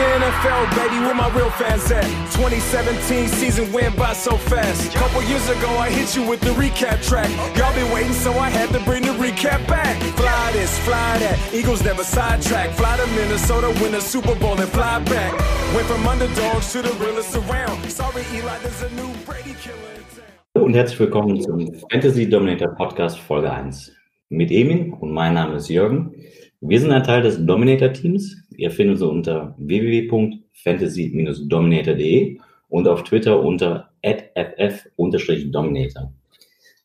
the NFL, baby, where my real fans at? 2017 season went by so fast. Couple years ago, I hit you with the recap track. Y'all been waiting, so I had to bring the recap back. Fly this, fly that. Eagles never sidetrack. Fly to Minnesota, win the Super Bowl, and fly back. Went from underdogs to the realest around. Sorry, Eli, there's a new Brady killer town. Und herzlich willkommen zum Fantasy Dominator Podcast Folge 1 mit Emin und mein Name ist Jürgen. Wir sind ein Teil des Dominator Teams. Ihr findet uns unter www.fantasy-dominator.de und auf Twitter unter @ff-dominator.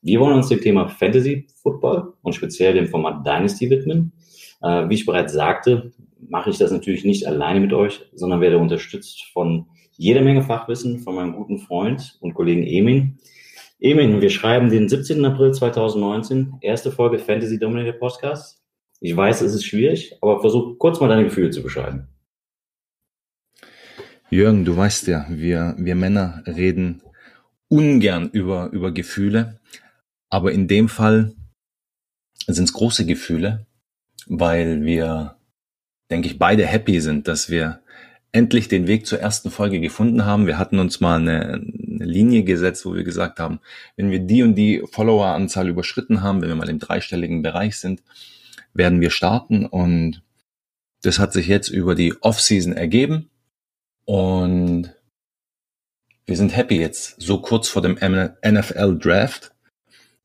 Wir wollen uns dem Thema Fantasy Football und speziell dem Format Dynasty widmen. Äh, wie ich bereits sagte, mache ich das natürlich nicht alleine mit euch, sondern werde unterstützt von jeder Menge Fachwissen von meinem guten Freund und Kollegen Emin. Emin, wir schreiben den 17. April 2019, erste Folge Fantasy Dominator Podcast. Ich weiß, es ist schwierig, aber versuch kurz mal deine Gefühle zu beschreiben. Jürgen, du weißt ja, wir, wir Männer reden ungern über, über Gefühle, aber in dem Fall sind es große Gefühle, weil wir, denke ich, beide happy sind, dass wir endlich den Weg zur ersten Folge gefunden haben. Wir hatten uns mal eine, eine Linie gesetzt, wo wir gesagt haben, wenn wir die und die Followeranzahl überschritten haben, wenn wir mal im dreistelligen Bereich sind, werden wir starten und das hat sich jetzt über die Offseason ergeben und wir sind happy jetzt so kurz vor dem NFL Draft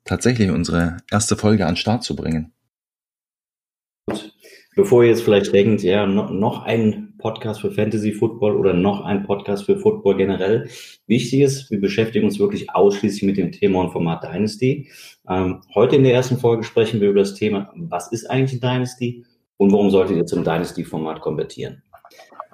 tatsächlich unsere erste Folge an Start zu bringen. Bevor ihr jetzt vielleicht denkt, ja, noch ein Podcast für Fantasy Football oder noch ein Podcast für Football generell. Wichtig ist, wir beschäftigen uns wirklich ausschließlich mit dem Thema und Format Dynasty. Ähm, heute in der ersten Folge sprechen wir über das Thema, was ist eigentlich ein Dynasty und warum solltet ihr zum Dynasty-Format konvertieren?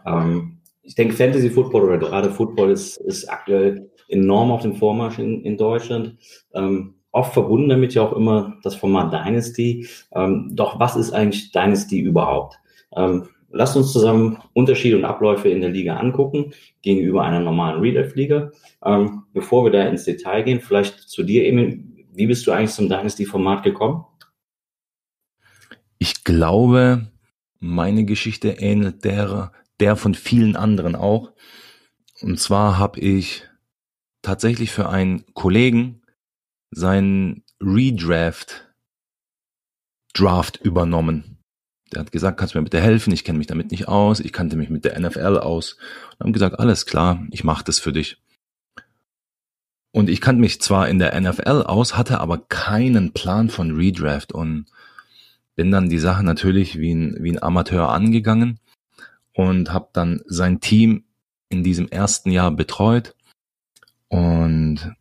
Ähm, ich denke, Fantasy Football oder gerade Football ist, ist aktuell enorm auf dem Vormarsch in, in Deutschland. Ähm, oft verbunden damit ja auch immer das Format Dynasty. Ähm, doch was ist eigentlich Dynasty überhaupt? Ähm, lasst uns zusammen Unterschiede und Abläufe in der Liga angucken gegenüber einer normalen Real-Life-Liga. Ähm, bevor wir da ins Detail gehen, vielleicht zu dir, Emil, wie bist du eigentlich zum Dynasty-Format gekommen? Ich glaube, meine Geschichte ähnelt der, der von vielen anderen auch. Und zwar habe ich tatsächlich für einen Kollegen seinen Redraft Draft übernommen. Der hat gesagt, kannst du mir bitte helfen? Ich kenne mich damit nicht aus. Ich kannte mich mit der NFL aus. Und haben gesagt, alles klar, ich mache das für dich. Und ich kannte mich zwar in der NFL aus, hatte aber keinen Plan von Redraft und bin dann die Sache natürlich wie ein, wie ein Amateur angegangen und habe dann sein Team in diesem ersten Jahr betreut und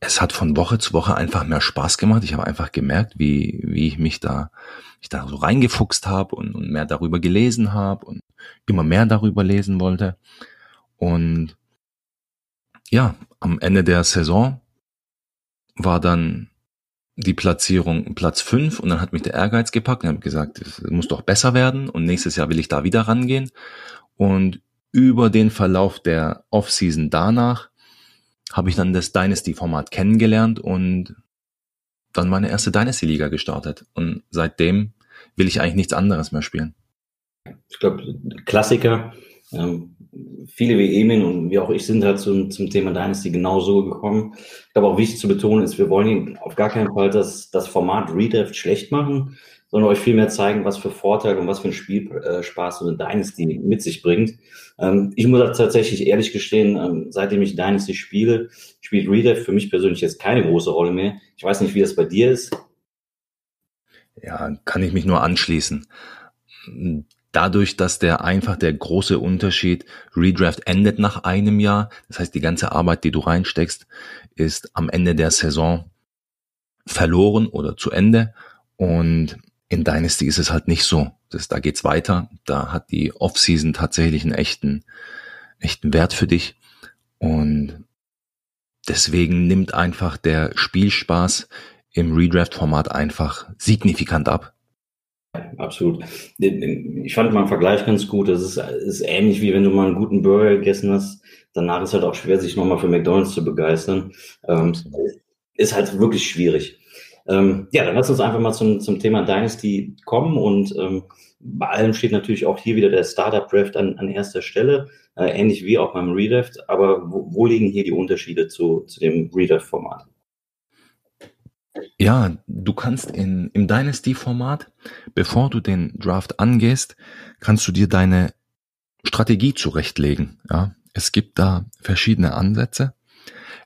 es hat von Woche zu Woche einfach mehr Spaß gemacht. Ich habe einfach gemerkt, wie, wie ich mich da, ich da so reingefuchst habe und, und mehr darüber gelesen habe und immer mehr darüber lesen wollte. Und ja, am Ende der Saison war dann die Platzierung Platz fünf und dann hat mich der Ehrgeiz gepackt und habe gesagt, es muss doch besser werden und nächstes Jahr will ich da wieder rangehen. Und über den Verlauf der Offseason danach habe ich dann das Dynasty-Format kennengelernt und dann meine erste Dynasty-Liga gestartet. Und seitdem will ich eigentlich nichts anderes mehr spielen. Ich glaube, Klassiker. Ähm, viele wie Emin und wie auch ich sind halt zum, zum Thema Dynasty genauso gekommen. Ich glaube auch wichtig zu betonen ist, wir wollen auf gar keinen Fall das, das Format Redraft schlecht machen, sondern euch vielmehr zeigen, was für Vorteile und was für ein Spielspaß so eine Dynasty mit sich bringt. Ähm, ich muss tatsächlich ehrlich gestehen, ähm, seitdem ich Dynasty spiele, spielt Reader für mich persönlich jetzt keine große Rolle mehr. Ich weiß nicht, wie das bei dir ist. Ja, kann ich mich nur anschließen. Dadurch, dass der einfach der große Unterschied, Redraft endet nach einem Jahr, das heißt, die ganze Arbeit, die du reinsteckst, ist am Ende der Saison verloren oder zu Ende. Und in Dynasty ist es halt nicht so. Das, da geht's weiter. Da hat die Offseason tatsächlich einen echten, echten Wert für dich. Und deswegen nimmt einfach der Spielspaß im Redraft-Format einfach signifikant ab. Absolut. Ich fand mal einen Vergleich ganz gut. Das ist, ist ähnlich wie wenn du mal einen guten Burger gegessen hast. Danach ist halt auch schwer, sich nochmal für McDonalds zu begeistern. Ähm, ist halt wirklich schwierig. Ähm, ja, dann lass uns einfach mal zum, zum Thema Dynasty kommen und ähm, bei allem steht natürlich auch hier wieder der Startup Draft an, an erster Stelle, äh, ähnlich wie auch beim Redraft. Aber wo, wo liegen hier die Unterschiede zu, zu dem Redraft-Format? Ja, du kannst in, im Dynasty-Format, bevor du den Draft angehst, kannst du dir deine Strategie zurechtlegen. Ja, es gibt da verschiedene Ansätze.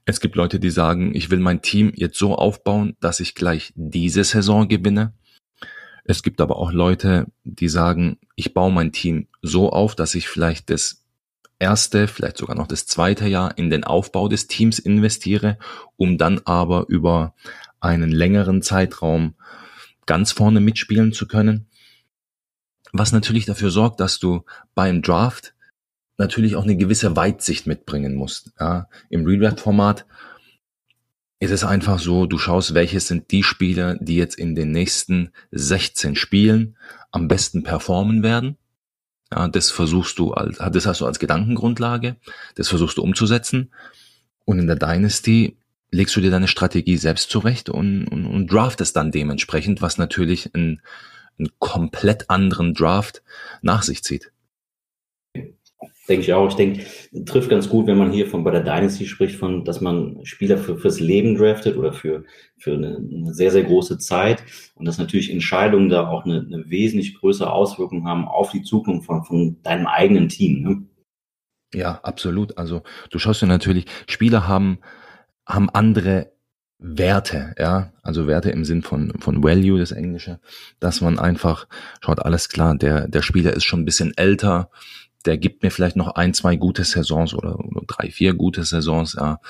Es gibt Leute, die sagen, ich will mein Team jetzt so aufbauen, dass ich gleich diese Saison gewinne. Es gibt aber auch Leute, die sagen, ich baue mein Team so auf, dass ich vielleicht das erste, vielleicht sogar noch das zweite Jahr in den Aufbau des Teams investiere, um dann aber über einen längeren Zeitraum ganz vorne mitspielen zu können. Was natürlich dafür sorgt, dass du beim Draft natürlich auch eine gewisse Weitsicht mitbringen musst. Ja, Im Redraft-Format ist es einfach so, du schaust, welche sind die Spieler, die jetzt in den nächsten 16 Spielen am besten performen werden. Ja, das versuchst du als, das hast du als Gedankengrundlage, das versuchst du umzusetzen. Und in der Dynasty legst du dir deine Strategie selbst zurecht und, und, und draftest dann dementsprechend, was natürlich einen, einen komplett anderen Draft nach sich zieht. Denke ich auch. Ich denke, trifft ganz gut, wenn man hier von bei der Dynasty spricht, von, dass man Spieler für, fürs Leben draftet oder für, für eine, eine sehr, sehr große Zeit und dass natürlich Entscheidungen da auch eine, eine wesentlich größere Auswirkung haben auf die Zukunft von, von deinem eigenen Team. Ne? Ja, absolut. Also du schaust dir natürlich, Spieler haben haben andere Werte, ja, also Werte im Sinn von, von Value, das Englische, dass man einfach schaut, alles klar, der, der Spieler ist schon ein bisschen älter, der gibt mir vielleicht noch ein, zwei gute Saisons oder, oder drei, vier gute Saisons, ja.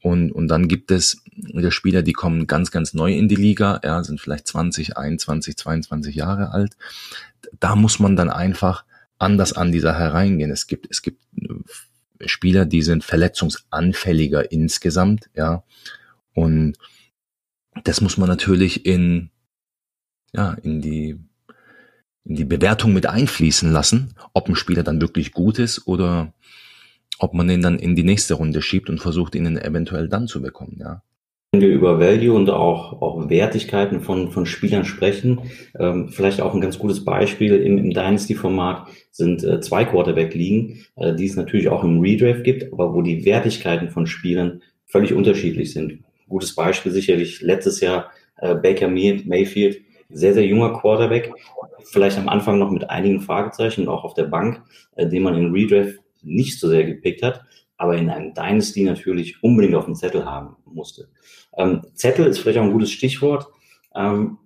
Und, und dann gibt es wieder Spieler, die kommen ganz, ganz neu in die Liga, ja, sind vielleicht 20, 21, 22 Jahre alt. Da muss man dann einfach anders an dieser hereingehen. Es gibt, es gibt Spieler, die sind verletzungsanfälliger insgesamt, ja. Und das muss man natürlich in, ja, in die, in die Bewertung mit einfließen lassen, ob ein Spieler dann wirklich gut ist oder ob man ihn dann in die nächste Runde schiebt und versucht, ihn eventuell dann zu bekommen, ja. Wenn wir über Value und auch, auch Wertigkeiten von, von Spielern sprechen, ähm, vielleicht auch ein ganz gutes Beispiel im, im Dynasty-Format sind äh, zwei Quarterback-Ligen, äh, die es natürlich auch im Redraft gibt, aber wo die Wertigkeiten von Spielern völlig unterschiedlich sind. Gutes Beispiel sicherlich letztes Jahr äh, Baker Mayfield, sehr, sehr junger Quarterback, vielleicht am Anfang noch mit einigen Fragezeichen, auch auf der Bank, äh, den man in Redraft nicht so sehr gepickt hat, aber in einem Dynasty natürlich unbedingt auf dem Zettel haben musste. Ähm, Zettel ist vielleicht auch ein gutes Stichwort. Ähm,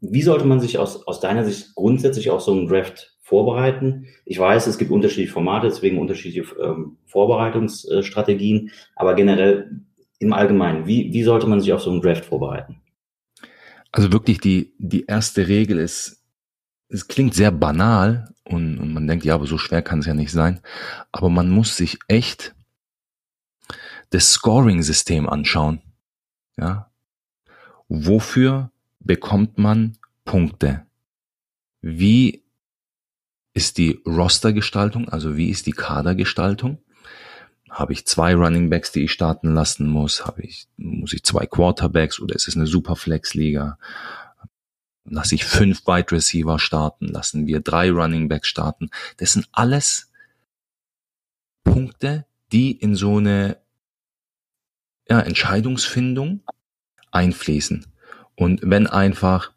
wie sollte man sich aus, aus deiner Sicht grundsätzlich auf so einen Draft vorbereiten? Ich weiß, es gibt unterschiedliche Formate, deswegen unterschiedliche ähm, Vorbereitungsstrategien, aber generell im Allgemeinen, wie, wie sollte man sich auf so einen Draft vorbereiten? Also wirklich die, die erste Regel ist, es klingt sehr banal und, und man denkt, ja, aber so schwer kann es ja nicht sein, aber man muss sich echt das Scoring-System anschauen. Ja? Wofür bekommt man Punkte? Wie ist die Rostergestaltung, also wie ist die Kadergestaltung? Habe ich zwei Running Backs, die ich starten lassen muss? Habe ich, muss ich zwei Quarterbacks oder ist es eine Superflex-Liga? Lasse ich fünf Wide Receiver starten? Lassen wir drei Running Backs starten? Das sind alles Punkte, die in so eine ja, Entscheidungsfindung einfließen. Und wenn einfach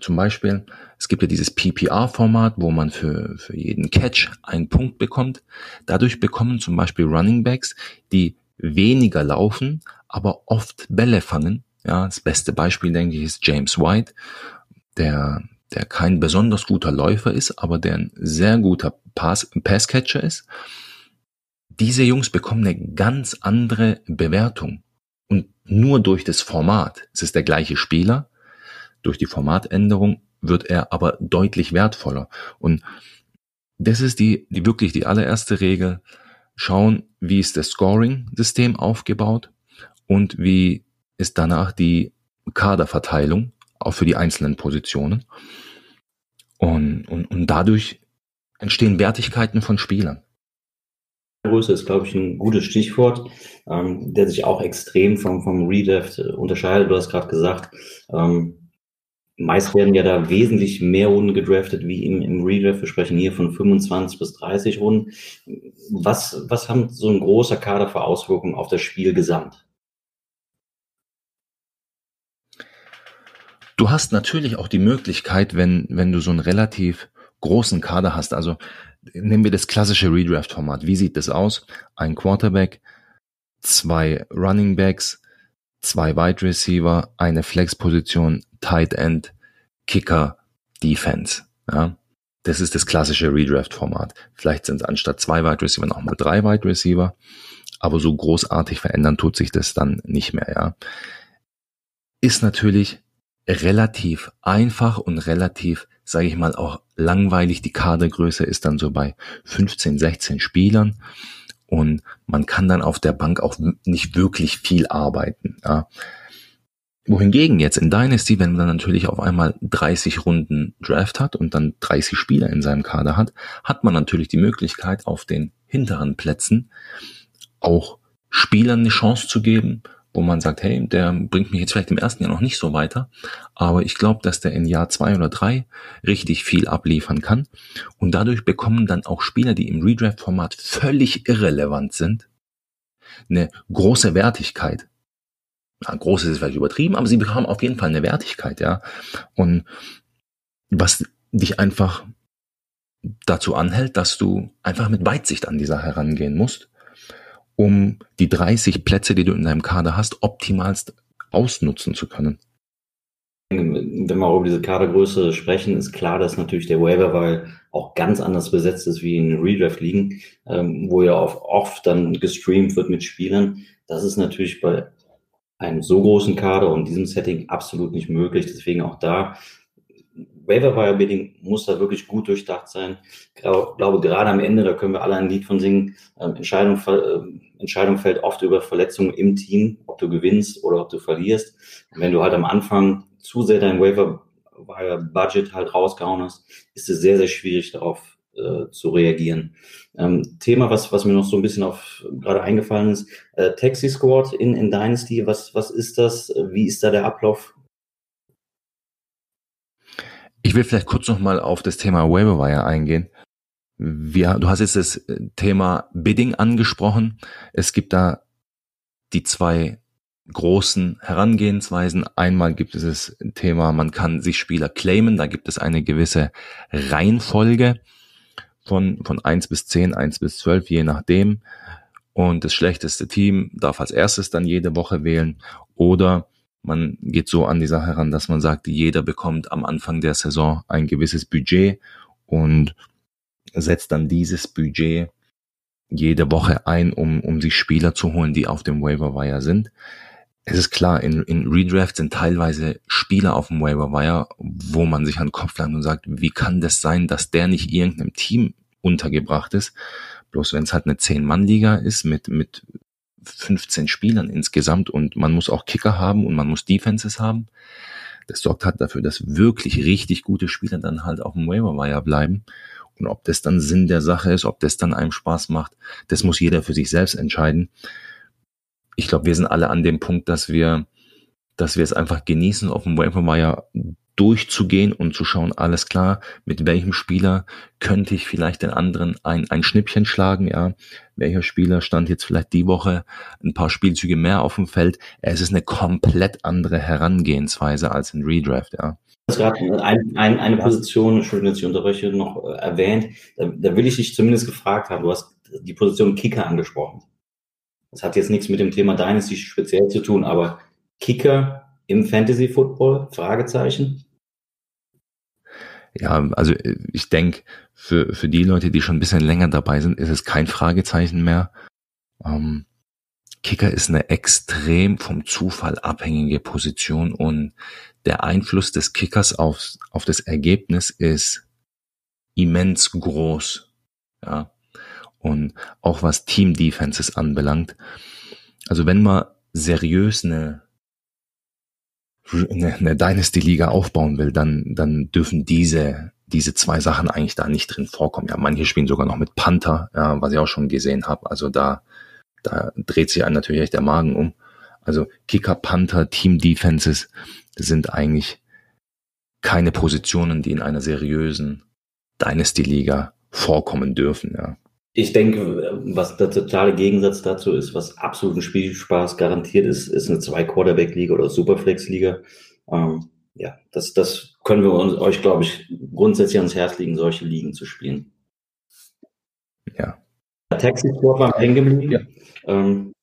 zum Beispiel, es gibt ja dieses PPR-Format, wo man für, für jeden Catch einen Punkt bekommt. Dadurch bekommen zum Beispiel Running Backs, die weniger laufen, aber oft Bälle fangen. Ja, das beste Beispiel, denke ich, ist James White, der, der kein besonders guter Läufer ist, aber der ein sehr guter Pass, Passcatcher ist. Diese Jungs bekommen eine ganz andere Bewertung. Und nur durch das Format, es ist der gleiche Spieler, durch die Formatänderung wird er aber deutlich wertvoller. Und das ist die, die wirklich die allererste Regel. Schauen, wie ist das Scoring-System aufgebaut und wie ist danach die Kaderverteilung auch für die einzelnen Positionen. Und, und, und dadurch entstehen Wertigkeiten von Spielern. Größe ist, glaube ich, ein gutes Stichwort, ähm, der sich auch extrem vom, vom Redraft unterscheidet. Du hast gerade gesagt, ähm, meist werden ja da wesentlich mehr Runden gedraftet wie im, im Redraft. Wir sprechen hier von 25 bis 30 Runden. Was, was haben so ein großer Kader für Auswirkungen auf das Spiel gesamt? Du hast natürlich auch die Möglichkeit, wenn, wenn du so einen relativ großen Kader hast, also nehmen wir das klassische Redraft-Format. Wie sieht das aus? Ein Quarterback, zwei Running Backs, zwei Wide Receiver, eine Flex-Position, Tight End, Kicker, Defense. Ja, das ist das klassische Redraft-Format. Vielleicht sind es anstatt zwei Wide Receiver nochmal drei Wide Receiver, aber so großartig verändern tut sich das dann nicht mehr. Ja, ist natürlich relativ einfach und relativ, sage ich mal, auch langweilig. Die Kadergröße ist dann so bei 15, 16 Spielern und man kann dann auf der Bank auch nicht wirklich viel arbeiten. Ja. Wohingegen jetzt in Dynasty, wenn man dann natürlich auf einmal 30 Runden Draft hat und dann 30 Spieler in seinem Kader hat, hat man natürlich die Möglichkeit, auf den hinteren Plätzen auch Spielern eine Chance zu geben, wo man sagt, hey, der bringt mich jetzt vielleicht im ersten Jahr noch nicht so weiter, aber ich glaube, dass der in Jahr zwei oder drei richtig viel abliefern kann. Und dadurch bekommen dann auch Spieler, die im Redraft-Format völlig irrelevant sind, eine große Wertigkeit. Ja, groß ist vielleicht übertrieben, aber sie bekommen auf jeden Fall eine Wertigkeit, ja. Und was dich einfach dazu anhält, dass du einfach mit Weitsicht an die Sache herangehen musst um die 30 Plätze, die du in deinem Kader hast, optimalst ausnutzen zu können. Wenn wir über diese Kadergröße sprechen, ist klar, dass natürlich der Waiver weil auch ganz anders besetzt ist wie in Redraft-Ligen, ähm, wo ja oft dann gestreamt wird mit Spielern. Das ist natürlich bei einem so großen Kader und diesem Setting absolut nicht möglich. Deswegen auch da Waiver-Wire-Bidding muss da wirklich gut durchdacht sein. Ich glaube, gerade am Ende, da können wir alle ein Lied von singen, ähm, Entscheidung, äh, Entscheidung fällt oft über Verletzungen im Team, ob du gewinnst oder ob du verlierst. Und wenn du halt am Anfang zu sehr dein Waiver-Budget halt rausgehauen hast, ist es sehr, sehr schwierig darauf äh, zu reagieren. Ähm, Thema, was, was mir noch so ein bisschen auf gerade eingefallen ist, äh, Taxi Squad in, in Dynasty, was, was ist das? Wie ist da der Ablauf? Ich will vielleicht kurz nochmal auf das Thema Waiver eingehen. Wir, du hast jetzt das Thema Bidding angesprochen. Es gibt da die zwei großen Herangehensweisen. Einmal gibt es das Thema, man kann sich Spieler claimen. Da gibt es eine gewisse Reihenfolge von, von eins bis zehn, eins bis zwölf, je nachdem. Und das schlechteste Team darf als erstes dann jede Woche wählen. Oder man geht so an die Sache heran, dass man sagt, jeder bekommt am Anfang der Saison ein gewisses Budget und setzt dann dieses Budget jede Woche ein, um, um sich Spieler zu holen, die auf dem Waiver Wire sind. Es ist klar, in, in Redraft sind teilweise Spieler auf dem Waiver Wire, wo man sich an den Kopf langt und sagt, wie kann das sein, dass der nicht irgendeinem Team untergebracht ist? Bloß wenn es halt eine Zehn-Mann-Liga ist mit, mit 15 Spielern insgesamt und man muss auch Kicker haben und man muss Defenses haben. Das sorgt halt dafür, dass wirklich richtig gute Spieler dann halt auf dem Waiver Wire bleiben. Und ob das dann Sinn der Sache ist, ob das dann einem Spaß macht, das muss jeder für sich selbst entscheiden. Ich glaube, wir sind alle an dem Punkt, dass wir, dass wir es einfach genießen, auf dem Waiver durchzugehen und zu schauen, alles klar, mit welchem Spieler könnte ich vielleicht den anderen ein, ein Schnippchen schlagen, ja. Welcher Spieler stand jetzt vielleicht die Woche ein paar Spielzüge mehr auf dem Feld? Es ist eine komplett andere Herangehensweise als in Redraft, ja. Du hast gerade ein, ein, eine Position, Entschuldigung, dass ich unterbreche, noch äh, erwähnt. Da, da will ich dich zumindest gefragt haben. Du hast die Position Kicker angesprochen. Das hat jetzt nichts mit dem Thema Dynasty speziell zu tun, aber Kicker im Fantasy Football? Fragezeichen. Ja, also äh, ich denke, für, für die Leute, die schon ein bisschen länger dabei sind, ist es kein Fragezeichen mehr. Ähm, Kicker ist eine extrem vom Zufall abhängige Position und der Einfluss des Kickers auf, auf das Ergebnis ist immens groß. Ja. Und auch was Team Defenses anbelangt. Also wenn man seriös eine eine, eine Dynasty-Liga aufbauen will, dann, dann dürfen diese diese zwei Sachen eigentlich da nicht drin vorkommen. Ja, manche spielen sogar noch mit Panther, ja, was ich auch schon gesehen habe. Also da, da dreht sich einem natürlich echt der Magen um. Also Kicker, Panther, Team Defenses sind eigentlich keine Positionen, die in einer seriösen Dynasty-Liga vorkommen dürfen. Ja. Ich denke, was der totale Gegensatz dazu ist, was absoluten Spielspaß garantiert ist, ist eine Zwei-Quarterback-Liga oder Superflex-Liga. Ähm, ja, das, das können wir uns, euch, glaube ich, grundsätzlich ans Herz legen, solche Ligen zu spielen. Ja. Taxi Squad war hängen geblieben. Ja. Ähm,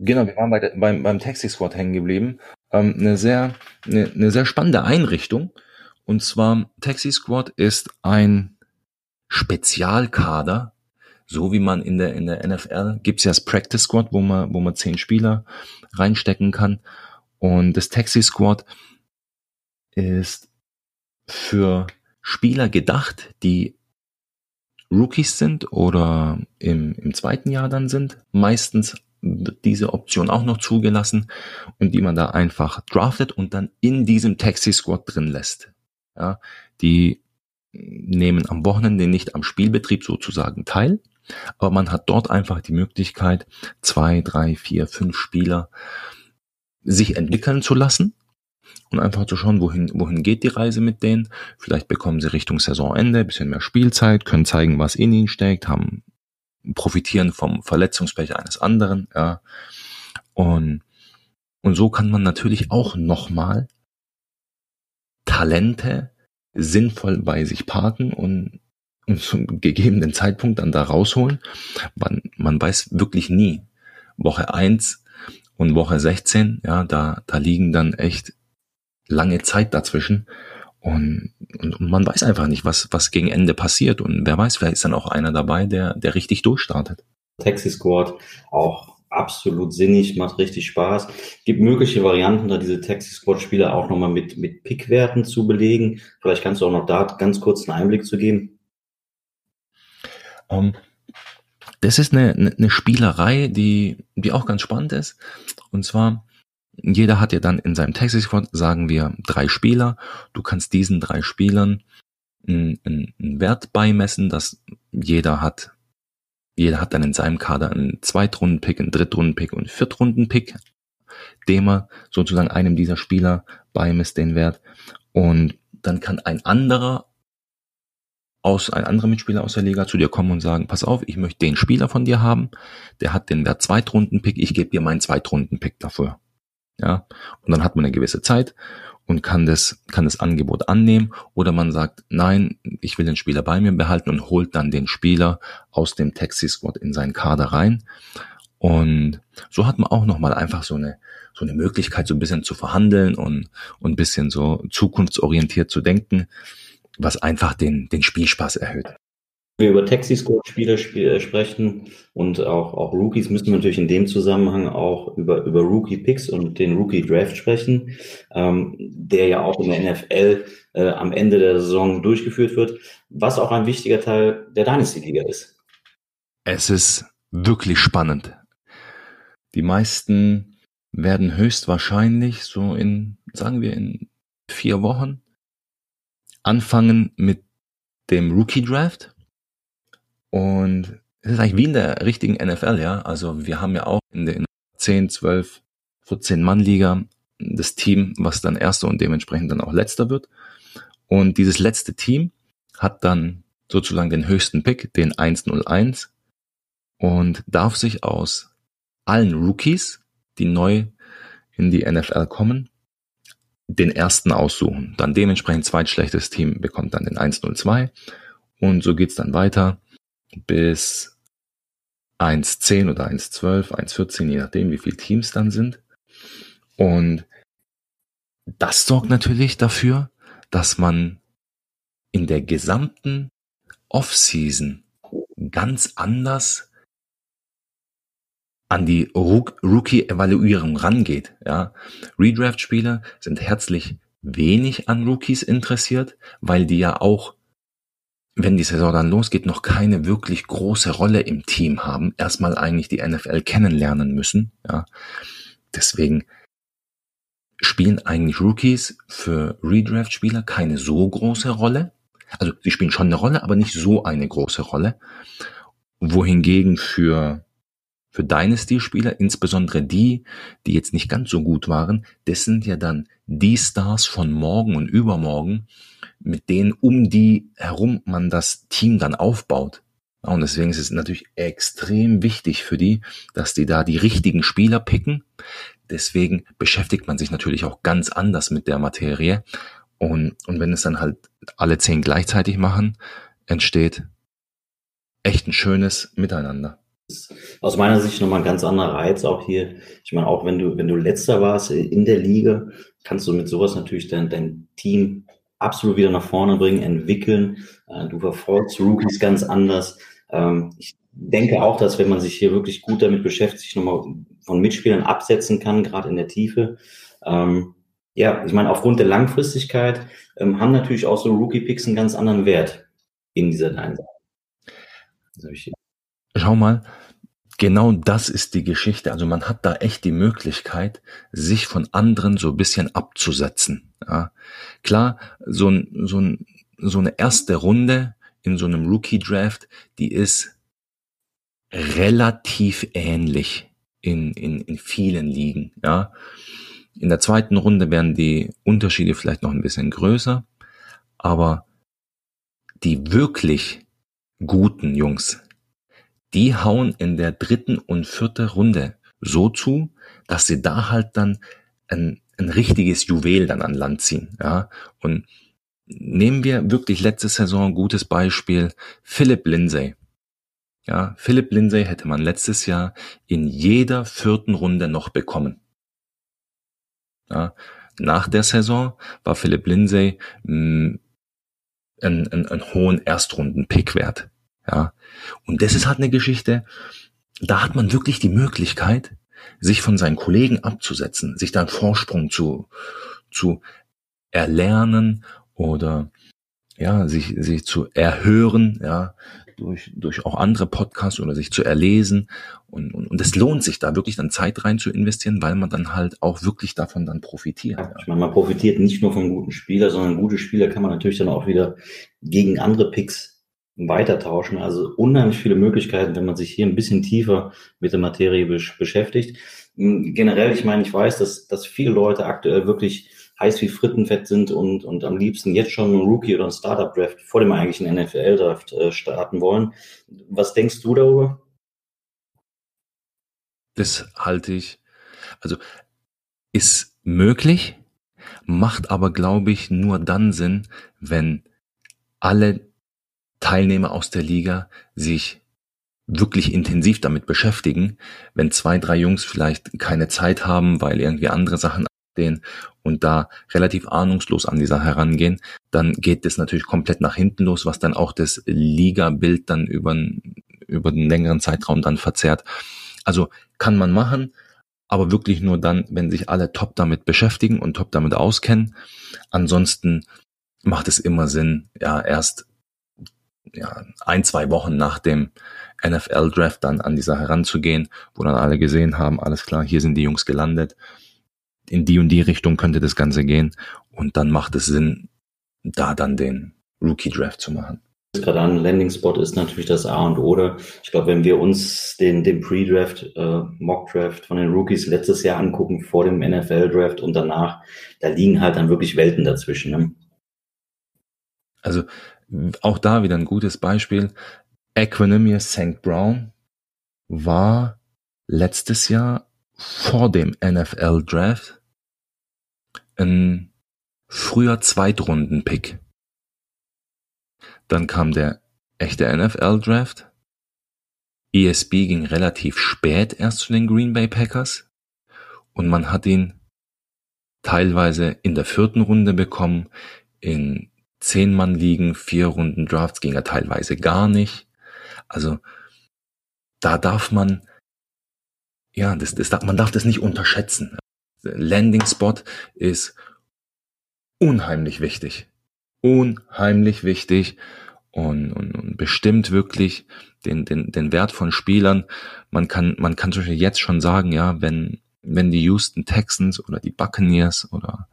genau, wir waren bei der, beim, beim Taxi Squad hängen geblieben. Ähm, eine, sehr, eine, eine sehr spannende Einrichtung. Und zwar, Taxi Squad ist ein Spezialkader, so wie man in der, in der NFL gibt's ja das Practice Squad, wo man, wo man zehn Spieler reinstecken kann. Und das Taxi Squad ist für Spieler gedacht, die Rookies sind oder im, im zweiten Jahr dann sind. Meistens wird diese Option auch noch zugelassen und die man da einfach draftet und dann in diesem Taxi Squad drin lässt. Ja, die nehmen am Wochenende nicht am Spielbetrieb sozusagen teil, aber man hat dort einfach die Möglichkeit, zwei, drei, vier, fünf Spieler sich entwickeln zu lassen und einfach zu schauen, wohin, wohin geht die Reise mit denen. Vielleicht bekommen sie Richtung Saisonende ein bisschen mehr Spielzeit, können zeigen, was in ihnen steckt, haben, profitieren vom Verletzungspech eines anderen, ja. Und, und so kann man natürlich auch nochmal Talente sinnvoll bei sich parken und, und zum gegebenen Zeitpunkt dann da rausholen. Man, man weiß wirklich nie. Woche eins und Woche 16, ja, da, da liegen dann echt lange Zeit dazwischen. Und, und, und man weiß einfach nicht, was, was gegen Ende passiert. Und wer weiß, vielleicht ist dann auch einer dabei, der, der richtig durchstartet. Taxi Squad auch absolut sinnig, macht richtig Spaß. Gibt mögliche Varianten, da diese Taxi Squad Spieler auch nochmal mit, mit Pickwerten zu belegen. Vielleicht kannst du auch noch da ganz kurz einen Einblick zu geben. Um, ähm, das ist eine, eine Spielerei, die, die auch ganz spannend ist. Und zwar, jeder hat ja dann in seinem Taxi Squad, sagen wir, drei Spieler. Du kannst diesen drei Spielern einen, einen Wert beimessen, dass jeder hat jeder hat dann in seinem Kader einen Zweitrunden-Pick, einen Drittrunden-Pick und einen Viertrunden-Pick, dem er sozusagen einem dieser Spieler beimisst den Wert. Und dann kann ein anderer aus, ein anderer Mitspieler aus der Liga zu dir kommen und sagen, pass auf, ich möchte den Spieler von dir haben, der hat den Wert Zweitrunden-Pick, ich gebe dir meinen Zweitrunden-Pick dafür. Ja, und dann hat man eine gewisse Zeit und kann das, kann das Angebot annehmen. Oder man sagt, nein, ich will den Spieler bei mir behalten und holt dann den Spieler aus dem Taxi Squad in seinen Kader rein. Und so hat man auch nochmal einfach so eine, so eine Möglichkeit, so ein bisschen zu verhandeln und, und ein bisschen so zukunftsorientiert zu denken, was einfach den, den Spielspaß erhöht wir über Taxi-Squad-Spieler sp äh, sprechen und auch, auch Rookies, müssen wir natürlich in dem Zusammenhang auch über, über Rookie-Picks und den Rookie-Draft sprechen, ähm, der ja auch in der NFL äh, am Ende der Saison durchgeführt wird, was auch ein wichtiger Teil der Dynasty-Liga ist. Es ist wirklich spannend. Die meisten werden höchstwahrscheinlich so in, sagen wir, in vier Wochen anfangen mit dem Rookie Draft und es ist eigentlich wie in der richtigen NFL, ja. Also wir haben ja auch in den 10, 12, 14 Mann Liga das Team, was dann erster und dementsprechend dann auch letzter wird. Und dieses letzte Team hat dann sozusagen den höchsten Pick, den 101 und darf sich aus allen Rookies, die neu in die NFL kommen, den ersten aussuchen. Dann dementsprechend zweitschlechtes Team bekommt dann den 102 und so geht's dann weiter bis 1.10 oder 1.12, 1.14, je nachdem, wie viele Teams dann sind. Und das sorgt natürlich dafür, dass man in der gesamten Offseason ganz anders an die Rookie-Evaluierung rangeht. Ja. Redraft-Spieler sind herzlich wenig an Rookies interessiert, weil die ja auch wenn die Saison dann losgeht, noch keine wirklich große Rolle im Team haben, erstmal eigentlich die NFL kennenlernen müssen. Ja. Deswegen spielen eigentlich Rookies für Redraft-Spieler keine so große Rolle. Also sie spielen schon eine Rolle, aber nicht so eine große Rolle. Wohingegen für, für Dynasty-Spieler, insbesondere die, die jetzt nicht ganz so gut waren, das sind ja dann die Stars von morgen und übermorgen, mit denen um die herum man das Team dann aufbaut. Und deswegen ist es natürlich extrem wichtig für die, dass die da die richtigen Spieler picken. Deswegen beschäftigt man sich natürlich auch ganz anders mit der Materie. Und, und wenn es dann halt alle zehn gleichzeitig machen, entsteht echt ein schönes Miteinander. Aus meiner Sicht nochmal ein ganz anderer Reiz auch hier. Ich meine, auch wenn du, wenn du letzter warst in der Liga, kannst du mit sowas natürlich dein, dein Team absolut wieder nach vorne bringen, entwickeln. Äh, du verfolgst Rookies ganz anders. Ähm, ich denke auch, dass wenn man sich hier wirklich gut damit beschäftigt, sich nochmal von Mitspielern absetzen kann, gerade in der Tiefe. Ähm, ja, ich meine, aufgrund der Langfristigkeit ähm, haben natürlich auch so Rookie-Picks einen ganz anderen Wert in dieser Line. Schau mal, genau das ist die Geschichte. Also man hat da echt die Möglichkeit, sich von anderen so ein bisschen abzusetzen. Ja. Klar, so, ein, so, ein, so eine erste Runde in so einem Rookie-Draft, die ist relativ ähnlich in, in, in vielen Ligen. Ja. In der zweiten Runde werden die Unterschiede vielleicht noch ein bisschen größer, aber die wirklich guten Jungs, die hauen in der dritten und vierten Runde so zu, dass sie da halt dann ein, ein richtiges Juwel dann an Land ziehen. Ja? Und nehmen wir wirklich letzte Saison ein gutes Beispiel, Philip Lindsay. Ja, Philip Lindsay hätte man letztes Jahr in jeder vierten Runde noch bekommen. Ja, nach der Saison war Philip Lindsay mh, mm, einen, einen, einen hohen Erstrunden-Pick wert. Ja. Und das ist halt eine Geschichte, da hat man wirklich die Möglichkeit, sich von seinen Kollegen abzusetzen, sich da einen Vorsprung zu, zu erlernen oder ja, sich, sich zu erhören, ja, durch, durch auch andere Podcasts oder sich zu erlesen. Und, und, und es lohnt sich da wirklich dann Zeit rein zu investieren, weil man dann halt auch wirklich davon dann profitiert. Ja. Ich meine, man profitiert nicht nur vom guten Spieler, sondern gute Spieler kann man natürlich dann auch wieder gegen andere Picks weitertauschen. Also unheimlich viele Möglichkeiten, wenn man sich hier ein bisschen tiefer mit der Materie beschäftigt. Generell, ich meine, ich weiß, dass, dass viele Leute aktuell wirklich heiß wie Frittenfett sind und, und am liebsten jetzt schon einen Rookie oder einen Startup-Draft vor dem eigentlichen NFL-Draft äh, starten wollen. Was denkst du darüber? Das halte ich, also ist möglich, macht aber, glaube ich, nur dann Sinn, wenn alle Teilnehmer aus der Liga sich wirklich intensiv damit beschäftigen. Wenn zwei, drei Jungs vielleicht keine Zeit haben, weil irgendwie andere Sachen stehen und da relativ ahnungslos an die Sache herangehen, dann geht das natürlich komplett nach hinten los, was dann auch das Liga-Bild dann über, über einen längeren Zeitraum dann verzerrt. Also kann man machen, aber wirklich nur dann, wenn sich alle top damit beschäftigen und top damit auskennen. Ansonsten macht es immer Sinn, ja, erst ja, ein, zwei Wochen nach dem NFL-Draft dann an die Sache heranzugehen, wo dann alle gesehen haben, alles klar, hier sind die Jungs gelandet in die und die Richtung könnte das Ganze gehen. Und dann macht es Sinn, da dann den Rookie-Draft zu machen. Gerade an Landing-Spot ist natürlich das A und O. Ich glaube, wenn wir uns den, den Pre-Draft, äh, Mock-Draft von den Rookies letztes Jahr angucken, vor dem NFL-Draft und danach, da liegen halt dann wirklich Welten dazwischen. Ne? Also auch da wieder ein gutes Beispiel. Equanimous St. Brown war letztes Jahr vor dem NFL Draft ein früher Zweitrunden-Pick. Dann kam der echte NFL-Draft. ESB ging relativ spät erst zu den Green Bay Packers und man hat ihn teilweise in der vierten Runde bekommen, in zehn Mann ligen, vier Runden Drafts ging er teilweise gar nicht. Also da darf man, ja, das, das, man darf das nicht unterschätzen. Landing Spot ist unheimlich wichtig. Unheimlich wichtig und, und, und bestimmt wirklich den, den, den Wert von Spielern. Man kann, man kann zum Beispiel jetzt schon sagen, ja, wenn, wenn die Houston Texans oder die Buccaneers oder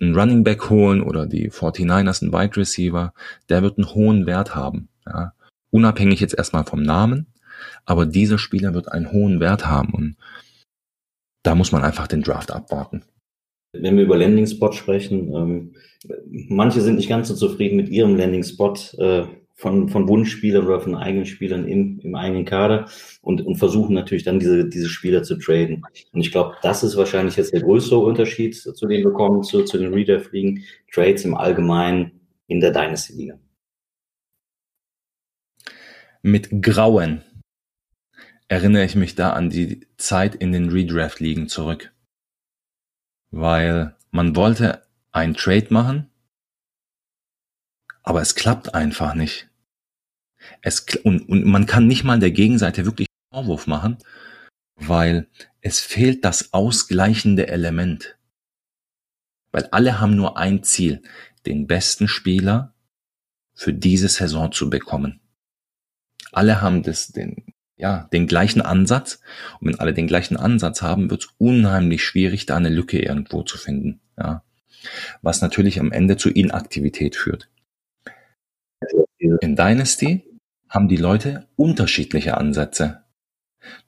einen Running Back holen oder die 49ers einen Wide Receiver, der wird einen hohen Wert haben. Ja. Unabhängig jetzt erstmal vom Namen, aber dieser Spieler wird einen hohen Wert haben und da muss man einfach den Draft abwarten. Wenn wir über Landing Spot sprechen, ähm, manche sind nicht ganz so zufrieden mit ihrem Landing Spot äh, von, von Wunschspielern oder von eigenen Spielern im, im eigenen Kader und, und versuchen natürlich dann diese, diese Spieler zu traden. Und ich glaube, das ist wahrscheinlich jetzt der größere Unterschied zu den bekommen, zu, zu den Reader-Fliegen, Trades im Allgemeinen in der Dynasty-Liga. Mit Grauen erinnere ich mich da an die Zeit in den Redraft-Ligen zurück. Weil man wollte ein Trade machen, aber es klappt einfach nicht. Es, und, und man kann nicht mal der Gegenseite wirklich Vorwurf machen, weil es fehlt das ausgleichende Element. Weil alle haben nur ein Ziel, den besten Spieler für diese Saison zu bekommen. Alle haben das, den, ja, den gleichen Ansatz. Und wenn alle den gleichen Ansatz haben, wird es unheimlich schwierig, da eine Lücke irgendwo zu finden. Ja. Was natürlich am Ende zu Inaktivität führt. In Dynasty haben die Leute unterschiedliche Ansätze.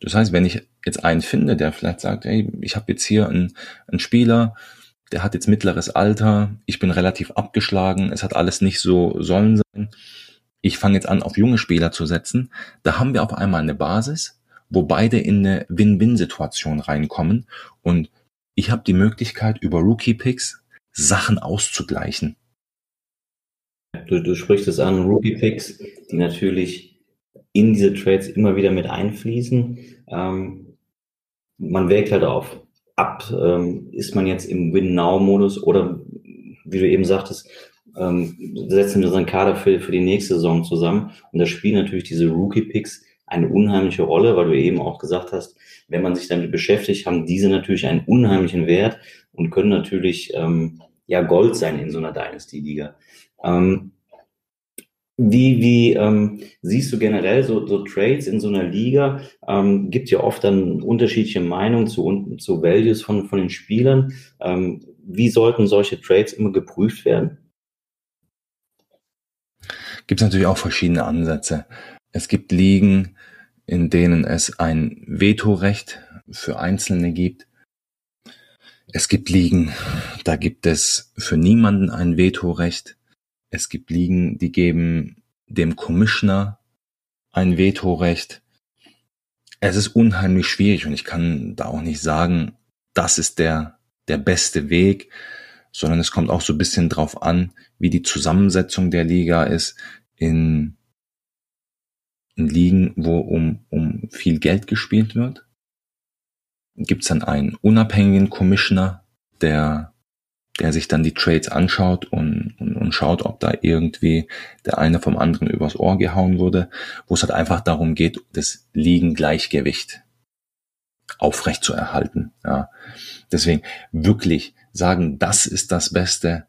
Das heißt, wenn ich jetzt einen finde, der vielleicht sagt, hey, ich habe jetzt hier einen, einen Spieler, der hat jetzt mittleres Alter, ich bin relativ abgeschlagen, es hat alles nicht so sollen sein ich fange jetzt an, auf junge Spieler zu setzen, da haben wir auf einmal eine Basis, wo beide in eine Win-Win-Situation reinkommen und ich habe die Möglichkeit, über Rookie-Picks Sachen auszugleichen. Du, du sprichst es an, Rookie-Picks, die natürlich in diese Trades immer wieder mit einfließen. Ähm, man wägt halt auf, ab, ähm, ist man jetzt im Win-Now-Modus oder wie du eben sagtest, ähm, setzen wir unseren Kader für, für die nächste Saison zusammen. Und da spielen natürlich diese Rookie-Picks eine unheimliche Rolle, weil du eben auch gesagt hast, wenn man sich damit beschäftigt, haben diese natürlich einen unheimlichen Wert und können natürlich ähm, ja Gold sein in so einer Dynasty-Liga. Ähm, wie wie ähm, siehst du generell so, so Trades in so einer Liga? Ähm, gibt ja oft dann unterschiedliche Meinungen zu, zu Values von, von den Spielern. Ähm, wie sollten solche Trades immer geprüft werden? gibt es natürlich auch verschiedene Ansätze. Es gibt Ligen, in denen es ein Vetorecht für Einzelne gibt. Es gibt Ligen, da gibt es für niemanden ein Vetorecht. Es gibt Ligen, die geben dem Commissioner ein Vetorecht. Es ist unheimlich schwierig und ich kann da auch nicht sagen, das ist der, der beste Weg, sondern es kommt auch so ein bisschen drauf an, wie die Zusammensetzung der Liga ist in, in Ligen, wo um, um viel Geld gespielt wird, gibt es dann einen unabhängigen Commissioner, der, der sich dann die Trades anschaut und, und, und schaut, ob da irgendwie der eine vom anderen übers Ohr gehauen wurde, wo es halt einfach darum geht, das Ligengleichgewicht aufrecht zu erhalten. Ja. Deswegen wirklich sagen, das ist das Beste,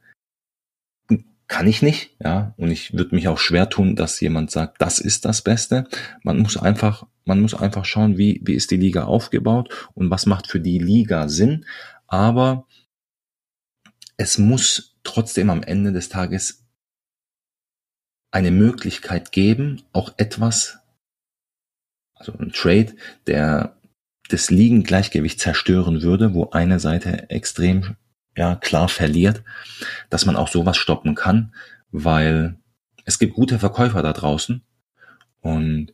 kann ich nicht, ja, und ich würde mich auch schwer tun, dass jemand sagt, das ist das Beste. Man muss einfach, man muss einfach schauen, wie, wie ist die Liga aufgebaut und was macht für die Liga Sinn. Aber es muss trotzdem am Ende des Tages eine Möglichkeit geben, auch etwas, also ein Trade, der das Ligengleichgewicht zerstören würde, wo eine Seite extrem ja, klar verliert, dass man auch sowas stoppen kann, weil es gibt gute Verkäufer da draußen und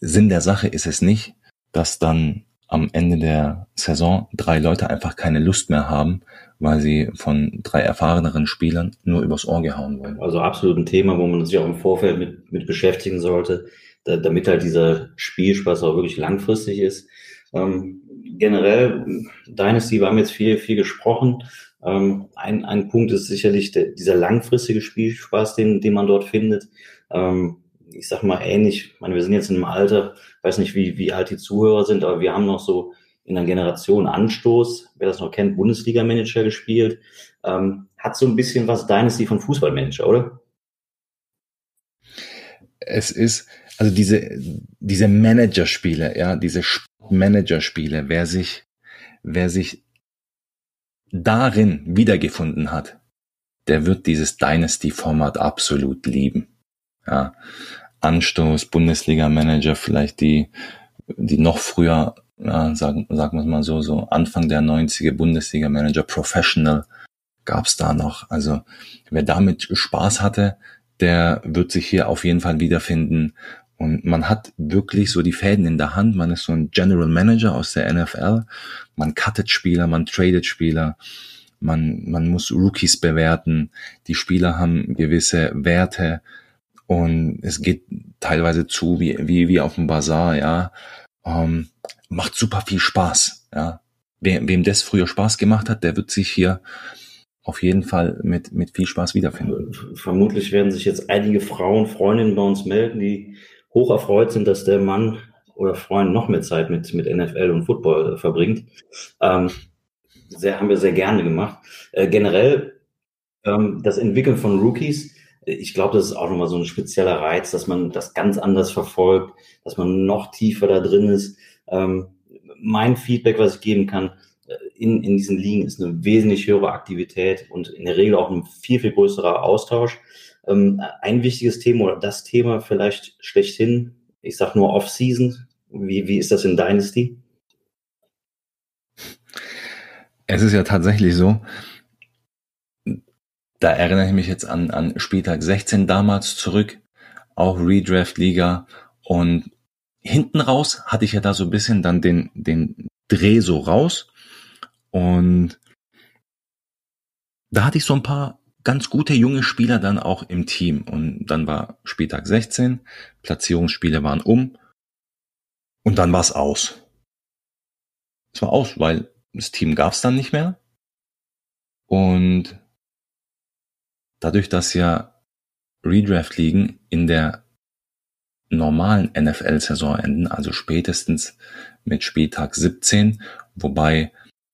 Sinn der Sache ist es nicht, dass dann am Ende der Saison drei Leute einfach keine Lust mehr haben, weil sie von drei erfahreneren Spielern nur übers Ohr gehauen wurden. Also absolut ein Thema, wo man sich auch im Vorfeld mit, mit beschäftigen sollte, da, damit halt dieser Spielspaß auch wirklich langfristig ist. Ähm, generell, Dynasty, wir haben jetzt viel, viel gesprochen. Ähm, ein, ein Punkt ist sicherlich der, dieser langfristige Spielspaß, den, den man dort findet. Ähm, ich sag mal ähnlich, ich meine, wir sind jetzt in einem Alter, weiß nicht, wie, wie alt die Zuhörer sind, aber wir haben noch so in einer Generation Anstoß, wer das noch kennt, Bundesliga-Manager gespielt. Ähm, hat so ein bisschen was Dynasty von Fußballmanager, oder? Es ist, also diese, diese Managerspiele, ja, diese Managerspiele, wer sich, wer sich darin wiedergefunden hat, der wird dieses Dynasty-Format absolut lieben. Ja, Anstoß, Bundesliga-Manager, vielleicht die, die noch früher, ja, sagen, sagen wir es mal so, so Anfang der 90er Bundesliga-Manager, Professional gab's da noch. Also wer damit Spaß hatte, der wird sich hier auf jeden Fall wiederfinden. Und man hat wirklich so die Fäden in der Hand. Man ist so ein General Manager aus der NFL. Man cuttet Spieler, man tradet Spieler. Man, man muss Rookies bewerten. Die Spieler haben gewisse Werte. Und es geht teilweise zu wie, wie, wie auf dem Bazar, ja. Ähm, macht super viel Spaß, ja. Wer, wem das früher Spaß gemacht hat, der wird sich hier auf jeden Fall mit, mit viel Spaß wiederfinden. Vermutlich werden sich jetzt einige Frauen, Freundinnen bei uns melden, die hoch erfreut sind, dass der Mann oder Freund noch mehr Zeit mit, mit NFL und Football verbringt. Ähm, sehr, haben wir sehr gerne gemacht. Äh, generell ähm, das Entwickeln von Rookies, ich glaube, das ist auch nochmal so ein spezieller Reiz, dass man das ganz anders verfolgt, dass man noch tiefer da drin ist. Ähm, mein Feedback, was ich geben kann, in, in diesen Ligen ist eine wesentlich höhere Aktivität und in der Regel auch ein viel, viel größerer Austausch. Ähm, ein wichtiges Thema oder das Thema vielleicht schlechthin, ich sage nur Off-Season. Wie, wie ist das in Dynasty? Es ist ja tatsächlich so, da erinnere ich mich jetzt an, an Spieltag 16 damals zurück, auch Redraft-Liga und hinten raus hatte ich ja da so ein bisschen dann den, den Dreh so raus und da hatte ich so ein paar ganz gute junge Spieler dann auch im Team. Und dann war Spieltag 16, Platzierungsspiele waren um und dann war es aus. Es war aus, weil das Team gab es dann nicht mehr. Und dadurch, dass ja Redraft-Ligen in der normalen NFL-Saison enden, also spätestens mit Spieltag 17, wobei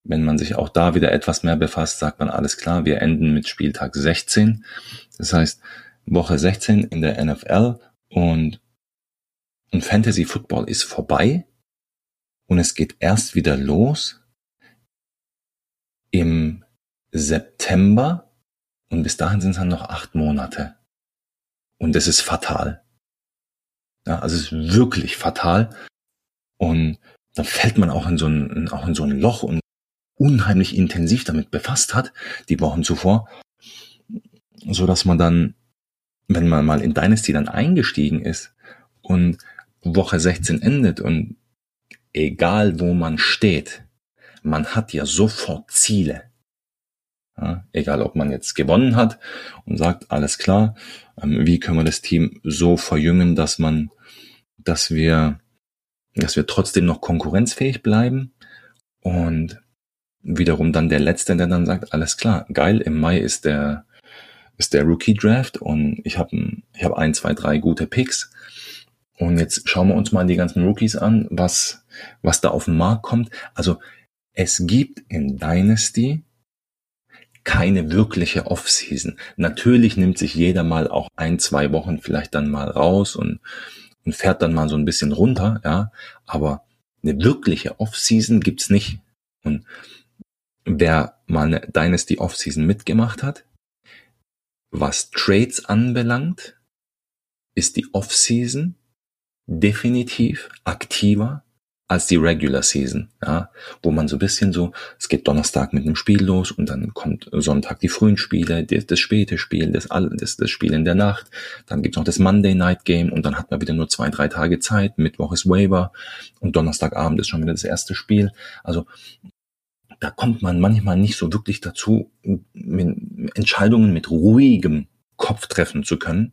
wenn man sich auch da wieder etwas mehr befasst, sagt man alles klar, wir enden mit Spieltag 16. Das heißt, Woche 16 in der NFL und, und Fantasy Football ist vorbei und es geht erst wieder los im September und bis dahin sind es dann noch acht Monate. Und das ist fatal. Ja, also es ist wirklich fatal. Und dann fällt man auch in so ein, auch in so ein Loch und unheimlich intensiv damit befasst hat, die Wochen zuvor, so dass man dann, wenn man mal in Dynasty dann eingestiegen ist und Woche 16 endet und egal wo man steht, man hat ja sofort Ziele. Ja, egal ob man jetzt gewonnen hat und sagt, alles klar, ähm, wie können wir das Team so verjüngen, dass man, dass wir, dass wir trotzdem noch konkurrenzfähig bleiben und wiederum dann der Letzte, der dann sagt, alles klar, geil, im Mai ist der, ist der Rookie Draft und ich habe ich hab ein, zwei, drei gute Picks. Und jetzt schauen wir uns mal die ganzen Rookies an, was, was da auf den Markt kommt. Also es gibt in Dynasty keine wirkliche Offseason. Natürlich nimmt sich jeder mal auch ein, zwei Wochen vielleicht dann mal raus und, und fährt dann mal so ein bisschen runter, ja. Aber eine wirkliche Offseason gibt's nicht. Und wer mal eine Dynasty Offseason mitgemacht hat. Was Trades anbelangt, ist die Offseason definitiv aktiver als die Regular Season, ja, wo man so ein bisschen so, es geht Donnerstag mit einem Spiel los und dann kommt Sonntag die frühen Spiele, das, das späte Spiel, das, das, das Spiel in der Nacht, dann gibt's noch das Monday Night Game und dann hat man wieder nur zwei, drei Tage Zeit, Mittwoch ist Waiver und Donnerstagabend ist schon wieder das erste Spiel. Also da kommt man manchmal nicht so wirklich dazu, Entscheidungen mit ruhigem Kopf treffen zu können.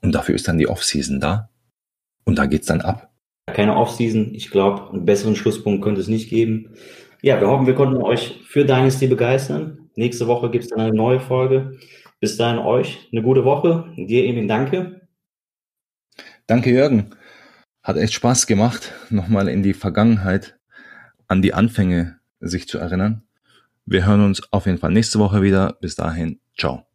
Und dafür ist dann die Offseason da. Und da geht's dann ab. Keine Offseason. Ich glaube, einen besseren Schlusspunkt könnte es nicht geben. Ja, wir hoffen, wir konnten euch für Dynasty begeistern. Nächste Woche gibt's dann eine neue Folge. Bis dahin euch eine gute Woche. Dir eben danke. Danke, Jürgen. Hat echt Spaß gemacht, nochmal in die Vergangenheit, an die Anfänge sich zu erinnern. Wir hören uns auf jeden Fall nächste Woche wieder. Bis dahin, ciao.